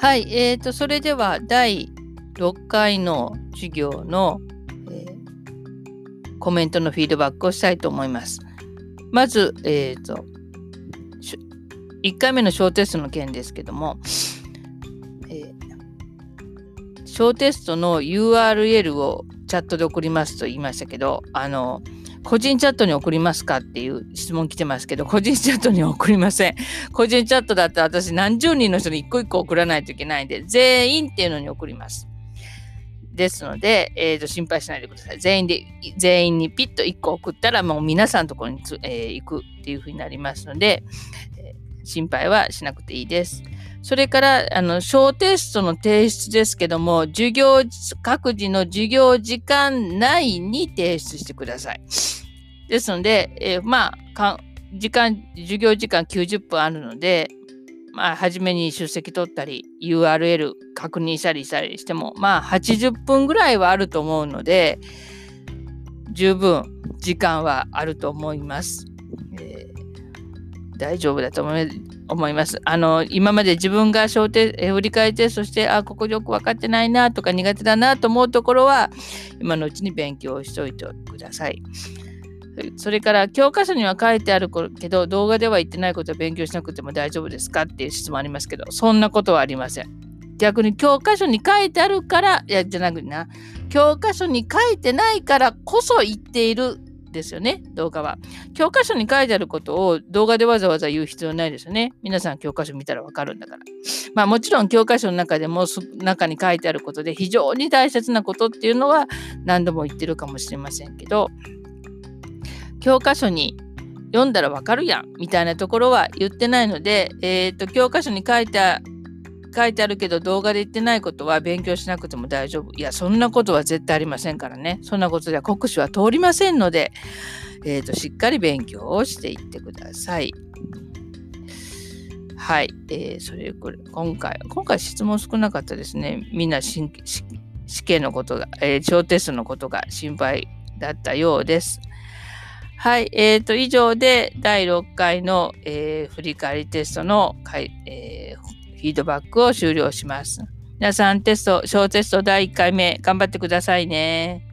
はい、えーと、それでは第6回の授業の、えー、コメントのフィードバックをしたいと思います。まず、えーと、1回目の小テストの件ですけども、えー、小テストの URL をチャットで送りますと言いましたけど、あの、個人チャットに送りますかっていう質問来てますけど、個人チャットに送りません。個人チャットだったら私何十人の人に一個一個送らないといけないんで、全員っていうのに送ります。ですので、えー、と心配しないでください。全員で、全員にピッと1個送ったら、もう皆さんのところにつ、えー、行くっていう風になりますので、えー、心配はしなくていいです。それから、あの、小テストの提出ですけども、授業、各自の授業時間内に提出してください。ですので、えー、まあ、時間、授業時間90分あるので、まあ、初めに出席取ったり、URL 確認したりしたりしても、まあ、80分ぐらいはあると思うので、十分時間はあると思います。えー、大丈夫だと思います。あの、今まで自分が小テ、え振り返りテストして、あ、ここよく分かってないなとか苦手だなと思うところは、今のうちに勉強しておいてください。それから教科書には書いてあるけど動画では言ってないことは勉強しなくても大丈夫ですかっていう質問ありますけどそんなことはありません。逆に教科書に書いてあるからいやじゃなくてな教科書に書いてないからこそ言っているですよね、動画は。教科書に書いてあることを動画でわざわざ言う必要ないですよね。皆さん教科書見たらわかるんだから。まあもちろん教科書の中でも中に書いてあることで非常に大切なことっていうのは何度も言ってるかもしれませんけど、教科書に読んだらわかるやんみたいなところは言ってないので、えーと、教科書に書いて書いてあるけど動画で言ってないことは勉強しなくても大丈夫。いや、そんなことは絶対ありませんからね。そんなことでは国試は通りませんので、えーと、しっかり勉強をしていってください。はい。えー、それこれ、今回、今回質問少なかったですね。みんな試験のことが、えー、小テストのことが心配だったようです。はい、えーと、以上で第6回の、えー、振り返りテストの、えー、フィードバックを終了します。皆さんテスト、小テスト第1回目頑張ってくださいね。